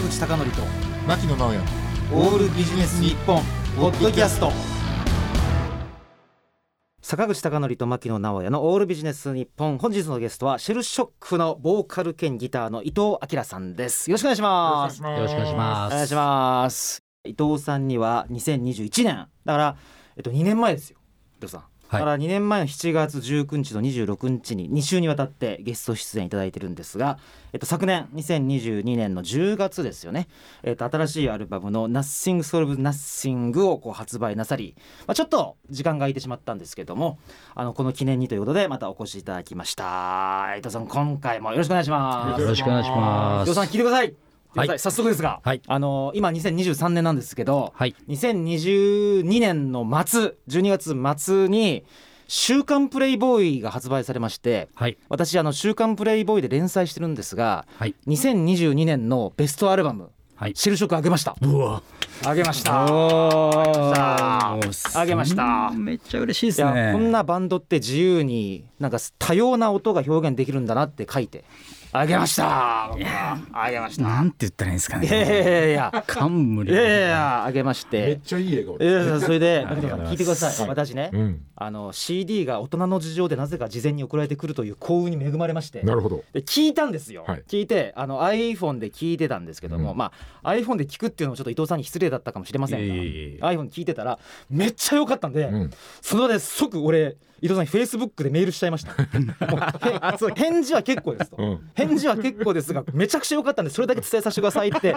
坂口孝則と牧野直哉。オールビジネス日本ポッドキャスト。坂口孝則と牧野直哉のオールビジネス日本。本日のゲストはシェルショックのボーカル兼ギターの伊藤明さんです。よろしくお願いします。よよろしくお願いしおます。願いします。伊藤さんには2021年。だからえっと2年前ですよ。伊藤さん。だから2年前の7月19日と26日に2週にわたってゲスト出演いただいてるんですが、えっと、昨年2022年の10月ですよね、えっと、新しいアルバムの「Nothing Solve Nothing」をこう発売なさり、まあ、ちょっと時間が空いてしまったんですけどもあのこの記念にということでまたお越しいただきました。伊藤さん今回もよろしくお願いします。よろしくお願いします。伊藤さん聞いてくださいはいはい、早速ですが、はいあの今2023年なんですけど、はい。2022年の末12月末に「週刊プレイボーイ」が発売されましてはい。私あの「週刊プレイボーイ」で連載してるんですがはい。2022年のベストアルバムはい「シェルショック」あげましたうわ。あげましたあげましためっちゃ嬉しいですね。こんなバンドって自由になんか多様な音が表現できるんだなって書いてあげました。あげました。なんて言ったらいいんですかいやいね。やいや。い冠。やいやいやあげましめってちゃいい笑顔いやいやそれで 聞いてください、はい。私ね、うん。あの CD が大人の事情でなぜか事前に送られてくるという幸運に恵まれまして。なるほど。で聞いたんですよ、はい。聞いてあの iPhone で聞いてたんですけども、うん。まあ iPhone で聞くっていうのもちょっと伊藤さんに失礼だったかもしれませんが、iPhone 聞いてたらめっちゃ良かったんで、うん。その場で即俺伊藤さんに Facebook でメールしちゃいました。返事は結構ですと、うん。返事は結構ですがめちゃくちゃ良かったんでそれだけ伝えさせてくださいって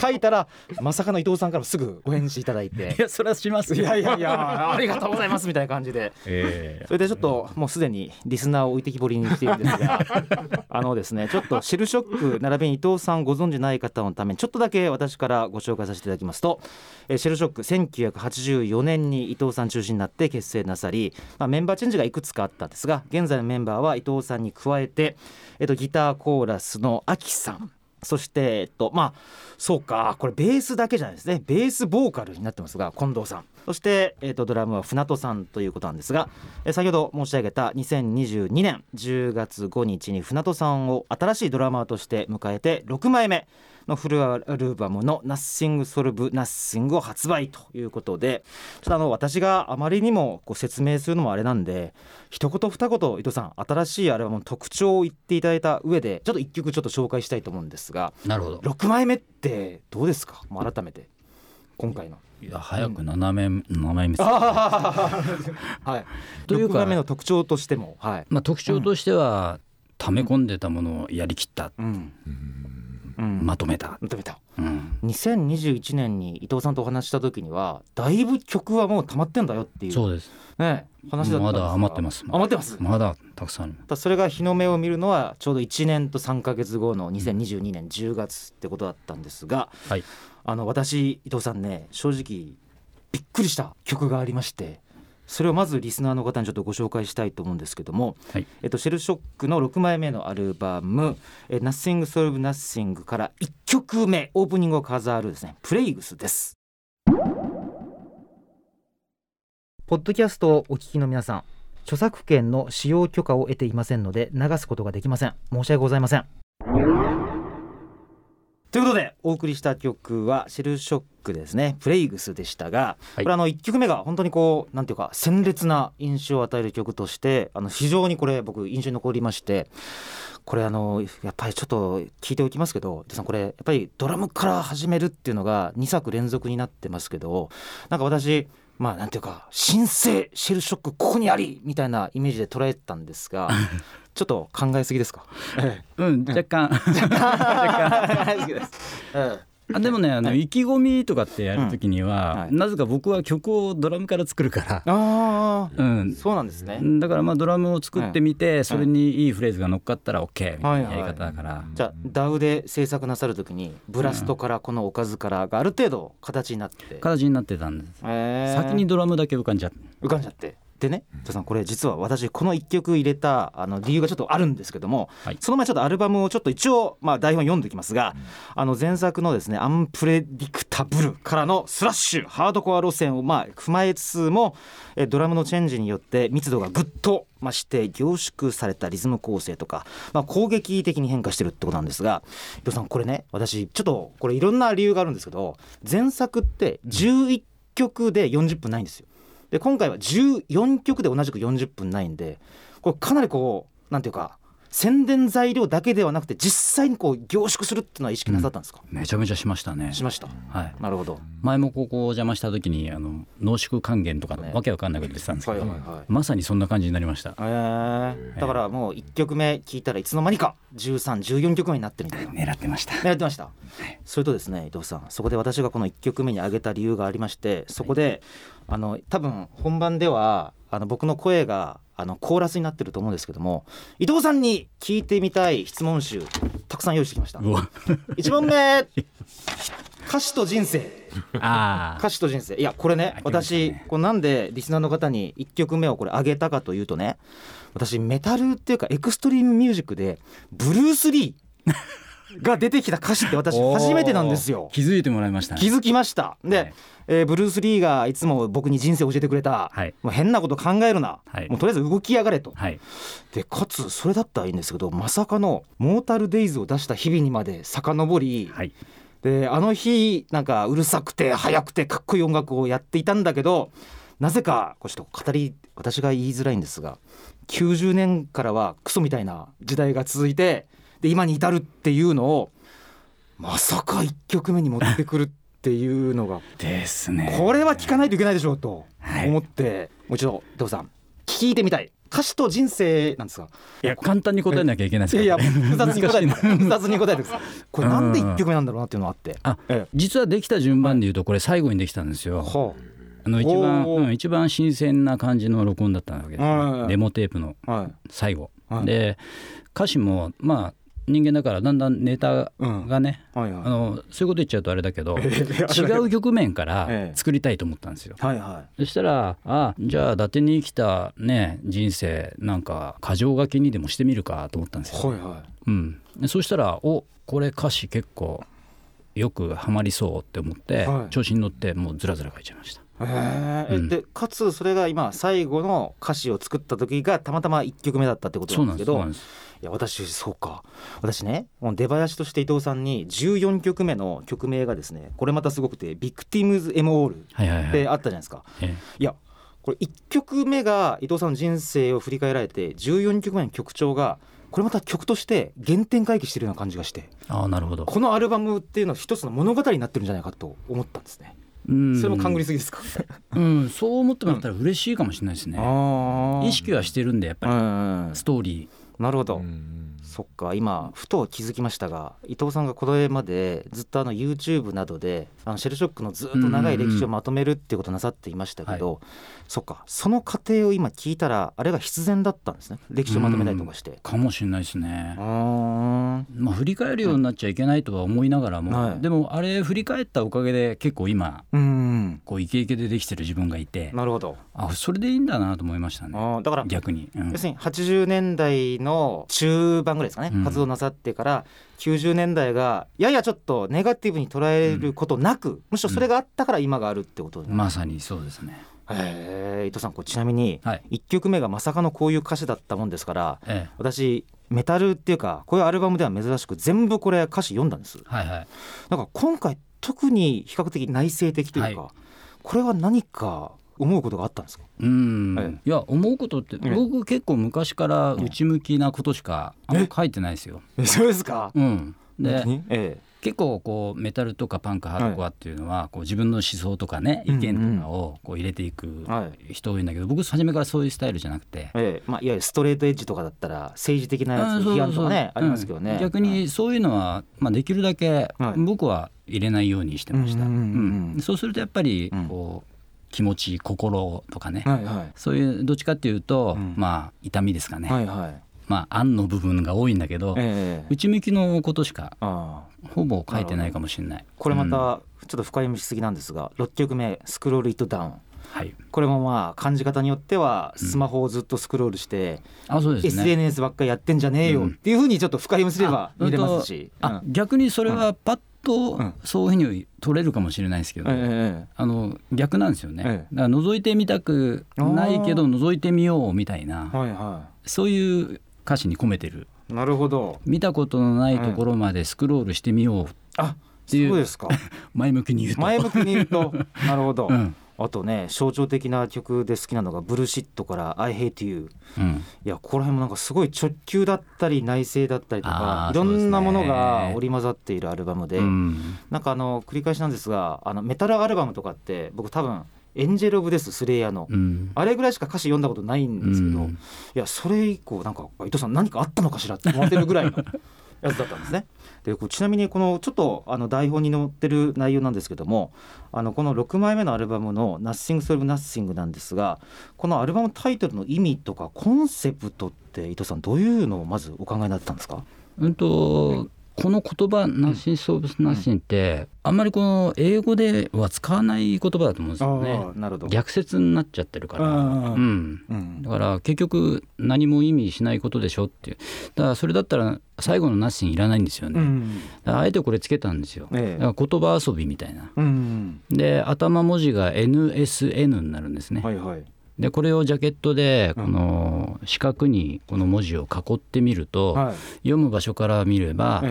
書いたらまさかの伊藤さんからすぐお返事いただいて。いや、それはしますいよ。やいやいやありがとうございますみたいな感じで。えそれでちょっともうすでにリスナーを置いてきぼりにしているんですが あのですねちょっとシェルショック並びに伊藤さんご存じない方のためにちょっとだけ私からご紹介させていただきますと、えーシェルショック1984年に伊藤さん中心になって結成なさり、まあ、メンバーチェンジがいくつかあったんですが現在のメンバーは伊藤さんに加えて、えっと、ギターコーラスのアキさん。そして、えっと、まあそうかこれベースだけじゃないですね。ベースボーカルになってますが近藤さん。そして、えっと、ドラムは船戸さんということなんですが、えー先ほど申し上げた2022年10月5日に船戸さんを新しいドラマーとして迎えて6枚目のフルアルバムの「Nothing Solve Nothing」を発売ということでちょっとあの私があまりにもこう説明するのもあれなんで一言二言伊藤さん新しいアルバムの特徴を言っていただいた上でちょっと一曲ちょっと紹介したいと思うんですがえなるほど。6枚目ってどうですか？もう改めて今回の。いや、早く七面、七面目。はい、というか6枚目の特徴としても、はいまあ、特徴としては。溜め込んでたものをやりきった。うんうんまとめた。まとめたうん。2021年に伊藤さんとお話しした時にはだいぶ曲はもう溜まってんだよっていうそうです。ね、話だったんですがまだ余ってます余ってます？まだたくさん。だそれが日の目を見るのはちょうど1年と3か月後の2022年10月ってことだったんですが、はい。あの私伊藤さんね正直びっくりした曲がありましてそれをまずリスナーの方にちょっとご紹介したいと思うんですけども、はい。えっと、シェルショックの6枚目のアルバム「え Nothing Solve Nothing」から1曲目オープニングを飾るですね「プレイグス」です。ポッドキャストをお聞きの皆さん著作権の使用許可を得ていませんので流すことができません。申し訳ございませんということでお送りした曲はシェルショックですね。プレイグスでしたが、はい。これあの1曲目が本当にこうなんていうか鮮烈な印象を与える曲としてあの非常にこれ僕印象に残りましてこれあのやっぱりちょっと聞いておきますけどさんこれやっぱりドラムから始めるっていうのが2作連続になってますけどなんか私まあなんていうか新生シェルショックここにありみたいなイメージで捉えてたんですが ちょっと考えすぎですか、えうん、若干。え、好きです、え あでもねあの、はい。意気込みとかってやるときには、うんはい。なぜか僕は曲をドラムから作るから。え、ああうん、そうなんですね。だからまあドラムを作ってみて、それにいいフレーズが乗っかったら OK みたいなやり方だから、じゃあ DAW で制作なさるときにブラストからこのおかずからがある程度形になって、形になってたんです、えー。先にドラムだけ浮かんじゃって。浮かんじゃってでね、さんこれ実は私この1曲入れたあの理由がちょっとあるんですけども、はい、その前ちょっとアルバムをちょっと一応まあ台本読んでおきますが、うん、あの前作のですね「アンプレディクタブル」からのスラッシュハードコア路線をまあ踏まえつつもえドラムのチェンジによって密度がぐっと増して凝縮されたリズム構成とか、まあ、攻撃的に変化してるってことなんですが伊藤さんこれね私ちょっとこれいろんな理由があるんですけど前作って11曲で40分ないんですよ。で今回は14曲で同じく40分ないんでこれかなりこうなんていうか宣伝材料だけではなくて実際にこう凝縮するっていうのは意識なさったんですか、うん、めちゃめちゃしましたね。しました。はい。なるほど。前もここお邪魔した時にあの濃縮還元とか、ね、わけわかんないこと言ってたんですけど、はいはいはい、まさにそんな感じになりました、えー、だからもう1曲目聞いたらいつの間にか1314曲目になってるみたいな。狙ってました。狙ってました、はい、それとですね伊藤さんそこで私がこの1曲目に挙げた理由がありましてそこで、あの多分本番ではあの僕の声があのコーラスになってると思うんですけども伊藤さんに聞いてみたい質問集たくさん用意してきました。1問目歌詞と人生。歌詞と人生。いやこれね、ね、私これなんでリスナーの方に1曲目をこれ上げたかというとね私メタルっていうかエクストリームミュージックでブルース・リーが出てきた歌詞って私初めてなんですよ。気づいてもらいました、ね、気づきました。で、はい。えー、ブルース・リーがいつも僕に人生を教えてくれた、はい、もう変なこと考えるな、はい、もうとりあえず動きやがれと、はい、でかつそれだったらいいんですけどまさかの「モータル・デイズ」を出した日々にまで遡り、はい、であの日なんかうるさくて速くてかっこいい音楽をやっていたんだけどなぜかこうちょっと語り私が言いづらいんですが90年からはクソみたいな時代が続いてで今に至るっていうのをまさか1曲目に持ってくるっていうのが。ですね。これは聞かないといけないでしょうと思って、はい、もう一度伊藤さん聞いてみたい。歌詞と人生なんですかいや簡単に答えなきゃいけないですいやいや複雑に答えて 複雑に答えてこれなんで一曲目なんだろうなっていうのがあって。あ、ええ、実はできた順番でいうとこれ最後にできたんですよ、はあの一番、う。ん、一番新鮮な感じの録音だったわけです、ね、デモテープの最後、はい、で歌詞もまあ人間だからだんだんネタがね、うんはいはい、あのそういうこと言っちゃうとあれだけど、えー、違う局面から作りたいと思ったんですよ。はいはい、そしたらあじゃあ伊達に生きた、ね、人生なんか箇条書きにでもしてみるかと思ったんですよ。はいはい。うん、そしたらおこれ歌詞結構よくはまりそうって思って、はい、調子に乗ってもうずらずら書いちゃいました。へえ、うん、でかつそれが今最後の歌詞を作った時がたまたま1曲目だったってことなんですけどいや私そうか。私ね出囃子として伊藤さんに14曲目の曲名がですねこれまたすごくて「 Victims エモール」ってあったじゃないですか。はいはいはい、いやこれ1曲目が伊藤さんの人生を振り返られて14曲目の曲調がこれまた曲として原点回帰してるような感じがして。あなるほど。このアルバムっていうのは一つの物語になってるんじゃないかと思ったんですね。うん。それも勘ぐりすぎですか？うん、そう思ってもらったら嬉しいかもしれないですね、意識はしてるんでやっぱり。ストーリー。なるほど、そっか今ふと気づきましたが伊藤さんがこれまでずっとあの YouTube などであのシェルショックのずっと長い歴史をまとめるっていうことをなさっていましたけど、そっかその過程を今聞いたらあれが必然だったんですね。歴史をまとめたりとかして。かもしれないですね。まあ振り返るようになっちゃいけないとは思いながらも、はい、でもあれ振り返ったおかげで結構今こうイケイケでできてる自分がいてなるほど。あそれでいいんだなと思いましたね。だから逆に、うん、要するに80年代の中盤ぐらいですかね、うん、活動なさってから90年代がややちょっとネガティブに捉えることなく、うん、むしろそれがあったから今があるってこと、まさにそうですね。えー、伊藤さんこれちなみに1曲目がまさかのこういう歌詞だったもんですから、はい、私メタルっていうかこういうアルバムでは珍しく全部これ歌詞読んだんです。はいはい、だから今回特に比較的内省的というか、はい、これは何か思うことがあったんですか？うん、はい、いや思うことって僕結構昔から内向きなことしかあんま書いてないですよ。えそうですか、うん、で、ええ、結構こうメタルとかパンクハードコアっていうのはこう自分の思想とかね意見とかをこう入れていく人多いんだけど僕初めからそういうスタイルじゃなくて、ええ。まあ、いわゆるストレートエッジとかだったら政治的なやつ批判とかねありますけどね。逆にそういうのは、まあ、できるだけ僕は入れないようにしてました。そうするとやっぱりこう、気持ち心とかね、はいはい、そういうどっちかっていうと、うん、まあ痛みですかね、はいはい、まあ案の部分が多いんだけど、えー、内向きのことしかほぼ書いてないかもしれない。これまたちょっと深読みしすぎなんですが、うん、6曲目「スクロール・イット・ダウン」はい、これもまあ感じ方によってはスマホをずっとスクロールして、うん、あそうですね、SNS ばっかりやってんじゃねえよっていうふうにちょっと深読みすれば見れますし、あ逆にそれはパッとそういうふうに取れるかもしれないですけど、あの逆なんですよね、だから覗いてみたくないけど覗いてみようみたいな、はいはい、そういう歌詞に込めてる。なるほど。見たことのないところまでスクロールしてみようっていう、そうですか。前向きに言うと。前向きに言うと。なるほど、うん。あとね象徴的な曲で好きなのが「ブルシット」から「I hate you」うん、いやここら辺もなんかすごい直球だったり内省だったりとかいろんなものが織り交ざっているアルバムで、うん、なんかあの繰り返しなんですがあのメタルアルバムとかって僕多分エンジェル・オブ・デススレイヤーの、うん、あれぐらいしか歌詞読んだことないんですけど、うん、いやそれ以降なんか伊藤さん何かあったのかしらって思ってるぐらいのやつだったんですね。でちなみにこのちょっとあの台本に載ってる内容なんですけどもあのこの6枚目のアルバムの「Nothing Solve Nothing」なんですがこのアルバムタイトルの意味とかコンセプトって伊藤さんどういうのをまずお考えになってたんですか？うんとこの言葉「ナッシン・ソーブス・ナッシン」ってあんまりこの英語では使わない言葉だと思うんですよね。なるほど逆説になっちゃってるから、うん、だから結局何も意味しないことでしょっていうだからそれだったら最後の「ナッシン」いらないんですよね。あえてこれつけたんですよ。だから言葉遊びみたいな。で頭文字が NSN になるんですね。はいはいでこれをジャケットでこの四角にこの文字を囲ってみると、はい、読む場所から見れば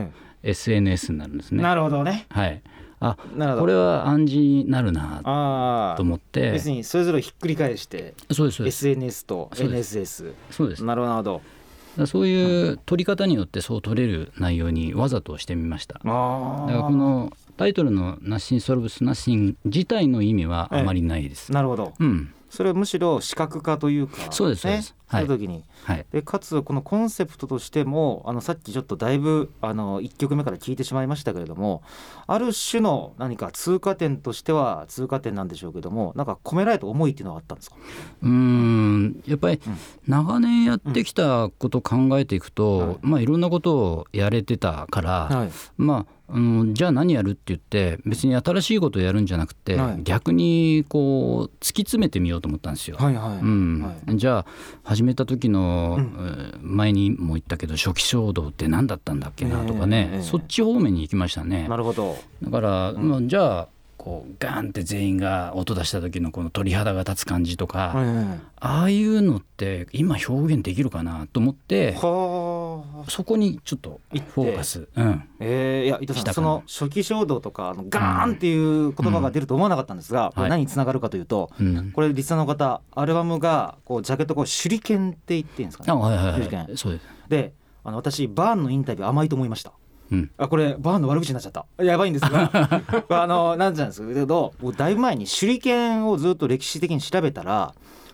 SNS になるんですね。なるほどね。はい。あこれは暗示になるなと思って。別にそれぞれひっくり返してそうです SNS と NSS そうです。なるほど。そういう取り方によってそう取れる内容にわざとしてみました。だからこのタイトルの「ナッシン・ソルブス・ナッシン」自体の意味はあまりないです、なるほど、うん、それはむしろ視覚化というか、そうですね、そういう時に、はい、でかつこのコンセプトとしてもあのさっきちょっとだいぶあの1曲目から聞いてしまいましたけれどもある種の何か通過点としては通過点なんでしょうけどもなんか込められた思いっていうのはあったんですか？うん。やっぱり長年やってきたことを考えていくと、うん。はい。まあ、いろんなことをやれてたから、はい、まあうん、じゃあ何やるって言って別に新しいことをやるんじゃなくて、はい、逆にこう突き詰めてみようと思ったんですよ。はいはいうん。はい、じゃあ始めた時の、うん、前にも言ったけど初期衝動って何だったんだっけなとかね、えー、そっち方面に行きましたね。なるほど。だから、うん、じゃあこうガンって全員が音出した時のこの鳥肌が立つ感じとか、ああいうのって今表現できるかなと思ってそこにちょっとフォーカス、うん、えー、いや伊藤さんその初期衝動とかあのガーンっていう言葉が出ると思わなかったんですが、うん、何につながるかというと、はい、これリスナーの方アルバムがこうジャケットこう手裏剣って言っていいんですかね。あはいはいはい、そうです。であの私バーンのインタビュー甘いと思いました。うん、あこれバーンの悪口になっちゃった。やばいんですが あのなんじゃないですけどだいぶ前に手裏剣をずっと歴史的に調べたら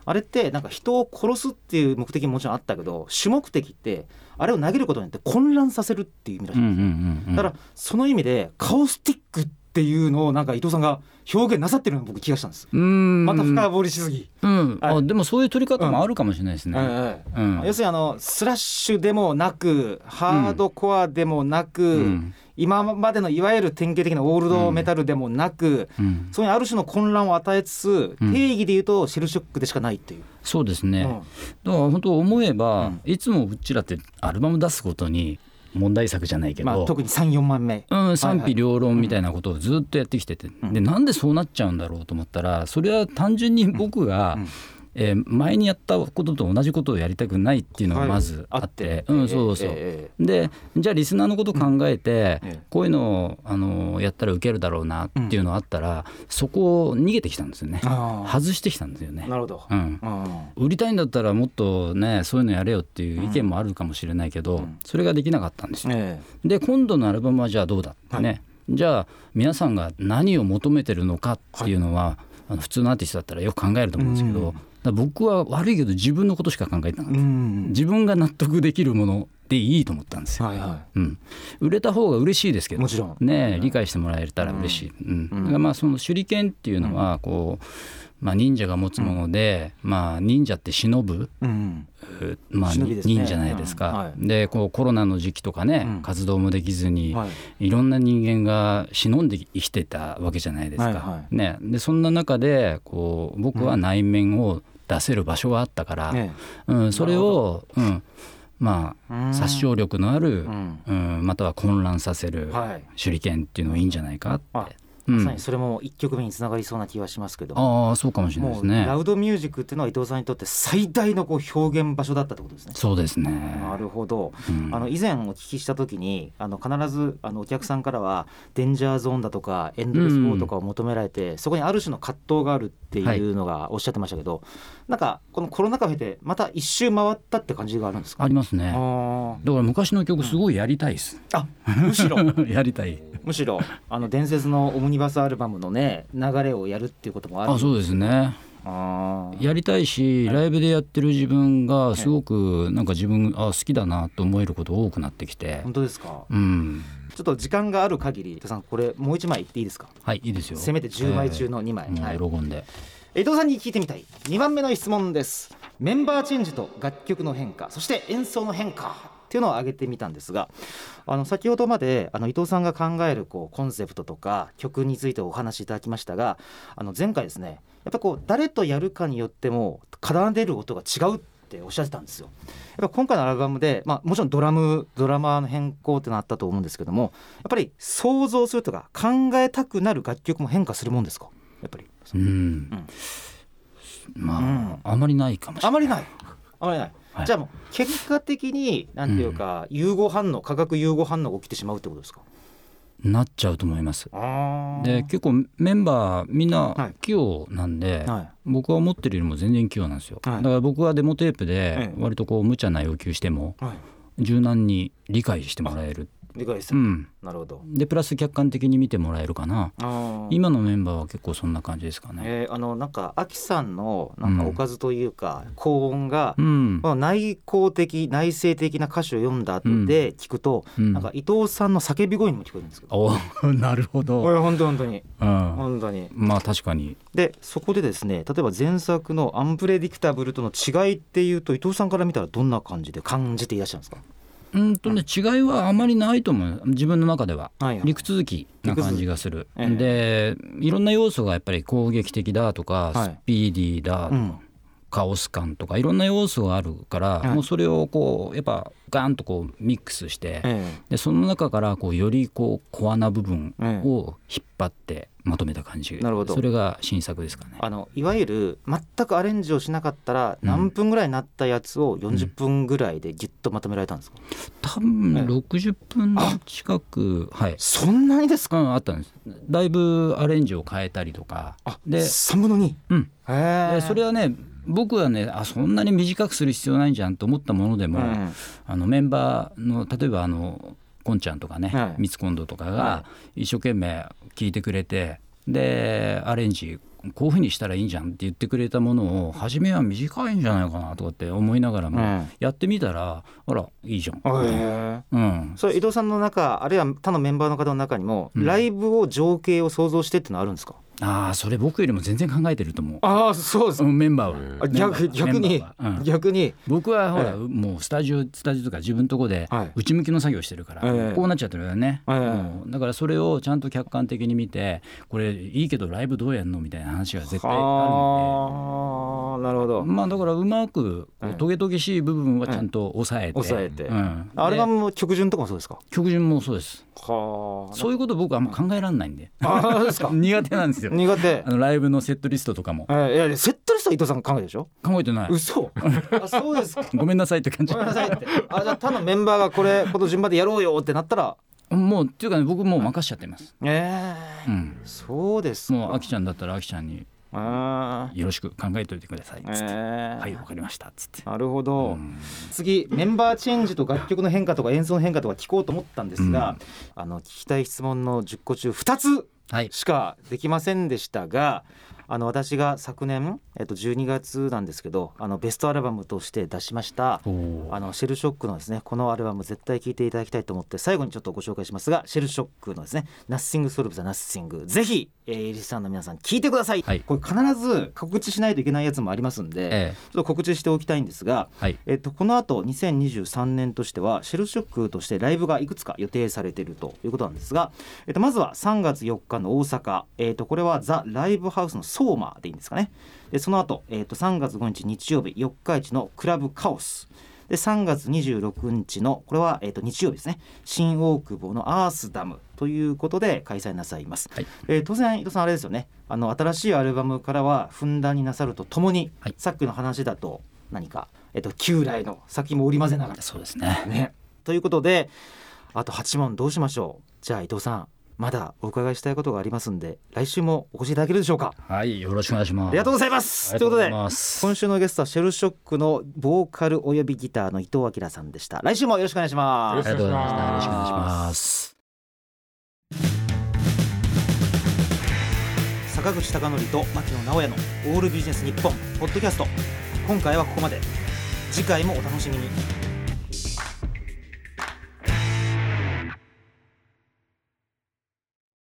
あれってなんか人を殺すっていう目的ももちろんあったけど主目的ってあれを投げることによって混乱させるっていう意味らしいんですよ、だからその意味でカオスティックっていうのをなんか伊藤さんが表現なさってるの僕気がしたんです。また深掘りしすぎ、うん。はい、あでもそういう取り方もあるかもしれないですね、うん、要するにあのスラッシュでもなくハードコアでもなく、うん、今までのいわゆる典型的なオールドメタルでもなく、うん、そういうある種の混乱を与えつつ、定義でいうとシェルショックでしかないっていう。そうですね、だから本当思えば、いつもうちらってアルバム出すことに問題作じゃないけど、まあ、特に34万目、うん、賛否両論みたいなことをずっとやってきてて、はいはい、でなんでそうなっちゃうんだろうと思ったらそれは単純に僕が、うん。うんえー、前にやったことと同じことをやりたくないっていうのがまずあって、はい、うんそうそう、えー、でじゃあリスナーのこと考えて、うん、こういうのをあのやったらウケるだろうなっていうのがあったら、うん、そこを逃げてきたんですよね。外してきたんですよね。なるほど、うん、売りたいんだったらもっとねそういうのやれよっていう意見もあるかもしれないけど、それができなかったんですよ、えー、で今度のアルバムはじゃあどうだってね、はい。じゃあ皆さんが何を求めてるのかっていうのは、はい、あの普通のアーティストだったらよく考えると思うんですけど、僕は悪いけど自分のことしか考えてなかった、自分が納得できるものでいいと思ったんですよ、はいはい。うん、売れた方が嬉しいですけどもちろん。ね理解してもらえたら嬉しい、うん。うん、だからまあその手裏剣っていうのはこう、まあ、忍者が持つもので、まあ、忍者って忍ぶ、まあ、ね、いいんじゃないですか。うん。はい、でこうコロナの時期とかね、うん、活動もできずに、はい、いろんな人間が忍んで生きてたわけじゃないですか。はいはい、ね、でそんな中でこう僕は内面を出せる場所があったから、うん、それを、うん、まあ殺傷力のある、うん。または混乱させる手裏剣っていうのがいいんじゃないかって。まさにそれも一曲目につながりそうな気はしますけど、ああそうかもしれないですね。ラウドミュージックっていうのは伊藤さんにとって最大のこう表現場所だったってことですね。そうですね。なるほど、うん、あの以前お聞きした時にあの必ずあのお客さんからはデンジャーゾーンだとかエンドレスボーとかを求められて、うん、そこにある種の葛藤があるっていうのがおっしゃってましたけど、はい、なんかこのコロナ禍を経てまた一周回ったって感じがあるんですか？ありますね。だから昔の曲すごいやりたいです、うん、あむしろ？やりたい。むしろ。あの伝説のオムニバスアルバムのね流れをやるっていうこともあるあそうですね。やりたいし、ライブでやってる自分がすごくなんか自分あ好きだなと思えること多くなってきて。本当ですか？うん。ちょっと時間がある限り伊藤さんこれもう一枚いっていいですか？はいいいですよ。せめて10枚中の2枚、えー、はい、喜んで伊藤さんに聞いてみたい。2番目の質問です。メンバーチェンジと楽曲の変化。そして演奏の変化。っていうのを挙げてみたんですがあの先ほどまであの伊藤さんが考えるこうコンセプトとか曲についてお話しいただきましたがあの前回ですねやっぱこう誰とやるかによっても奏でる音が違うっておっしゃってたんですよ。やっぱ今回のアルバムで、まあ、もちろんドラムドラマーの変更ってのあったと思うんですけどもやっぱり想像するとか考えたくなる楽曲も変化するもんですか？やっぱり。うん、うん、まあ、うん、あまりないかもしれない。あまりない。あまりない。はい、じゃあもう結果的になんていうか、融合反応化学融合反応が起きてしまうってことですか？なっちゃうと思います。で結構メンバーみんな器用なんで、はい、僕は思ってるよりも全然器用なんですよ、はい、だから僕はデモテープで割とこう無茶な要求しても柔軟に理解してもらえる理解する、うん、なるほど。でプラス客観的に見てもらえるかな。今のメンバーは結構そんな感じですかね、えー、あのなんかアキさんのなんかおかずというか、うん、高音が、うん、内向的内省的な歌詞を読んだ後で聞くと、うん、なんか伊藤さんの叫び声にも聞こえるんですけど、なるほど。本当本当に、うん、本当に。まあ確かに。でそこでですね例えば前作の「アンプレディクタブル」との違いっていうと伊藤さんから見たらどんな感じで感じていらっしゃるんですか？うんとね、違いはあまりないと思う。自分の中では、はいはい、陸続きな感じがする、でいろんな要素がやっぱり攻撃的だとか、はい、スピーディーだとか、うん、カオス感とかいろんな要素があるから、はい、もうそれをこうやっぱガンとこうミックスして、でその中からこうよりこうコアな部分を引っ張ってまとめた感じ。なるほど。それが新作ですかね。あのいわゆる全くアレンジをしなかったら何分ぐらいになったやつを40分ぐらいでぎゅっとまとめられたんですか、多分60分近くはい。そんなにですか、うん、あったんです。だいぶアレンジを変えたりとか。で3分の2、うん、でそれはね僕はねあそんなに短くする必要ないんじゃんと思ったものでも、うん、あのメンバーの例えばあのこんちゃんとかね、はい、ミツコンドとかが一生懸命聞いてくれてでアレンジこういうふうにしたらいいんじゃんって言ってくれたものを初めは短いんじゃないかなとかって思いながらも、やってみたらあらいいじゃん。うん、それ伊藤さんの中あるいは他のメンバーの方の中にも、ライブを情景を想像してってのはあるんですか？ああそれ僕よりも全然考えてると思う。ああそうですメンバーは。逆逆に、うん、逆に。僕はほら、もうスタジオスタジオとか自分のとこで内向きの作業してるから、はい、こうなっちゃってるよね、はい、だからそれをちゃんと客観的に見てこれいいけどライブどうやんのみたいな話が絶対あるので。なるほど。まあだからうまくトゲトゲしい部分はちゃんと抑えて、抑えて、うん、アルバムも曲順とかもそうですか？曲順もそうです。はそういうこと僕はあんま考えられないんで。あそうですか。苦手なんですよ苦手。あのライブのセットリストとかも、えー、いやセットリストは伊藤さん考えでしょ？考えてない。嘘。あそうですか。ごめんなさいって感じ。ごめんなさいって。あじゃあ他のメンバーがこれこの順番でやろうよってなったら。もうっていうかね僕もう任しちゃってます。ええー、うん、そうですもうあきちゃんだったらあきちゃんによろしく考えておいてください。っつって、えー、はいわかりました。っつって。なるほど、うん、次メンバーチェンジと楽曲の変化とか演奏の変化とか聞こうと思ったんですが、うん、あの聞きたい質問の10個中2つしかできませんでしたが、あの私が昨年、えっと、12月なんですけどあのベストアルバムとして出しましたあのシェルショックのですねこのアルバム絶対聴いていただきたいと思って最後にちょっとご紹介しますがシェルショックのですね「Nothing Solves the Nothing」ぜひ、えー、リスナーの皆さん聞いてください、はい、これ必ず告知しないといけないやつもありますんで、ええ、ちょっと告知しておきたいんですが、はい、えっと、この後2023年としてはシェルショックとしてライブがいくつか予定されているということなんですが、えっと、まずは3月4日の大阪、えっと、これはザ・ライブハウスのソーマでいいんですかね。でその後、えー、と3月5日日曜日四日市のクラブカオス。で3月26日のこれは、えー、と日曜日ですね。新大久保のアースダムということで開催なさいます、はい、えー、当然伊藤さんあれですよね。あの新しいアルバムからはふんだんになさるとともに、はい、さっきの話だと何か、えー、と旧来の先も織り交ぜながら。そうですね。ね。ということであと8問どうしましょう？じゃあ伊藤さんまだお伺いしたいことがありますんで来週もお越しいただけるでしょうか？はいよろしくお願いします。ありがとうございます。ということで今週のゲストはシェルショックのボーカルおよびギターの伊藤明さんでした。来週もよろしくお願いします。ありがとうございましたよろしくお願いします。坂口孝則と牧野直哉のオールビジネス日本ポッドキャスト。今回はここまで。次回もお楽しみに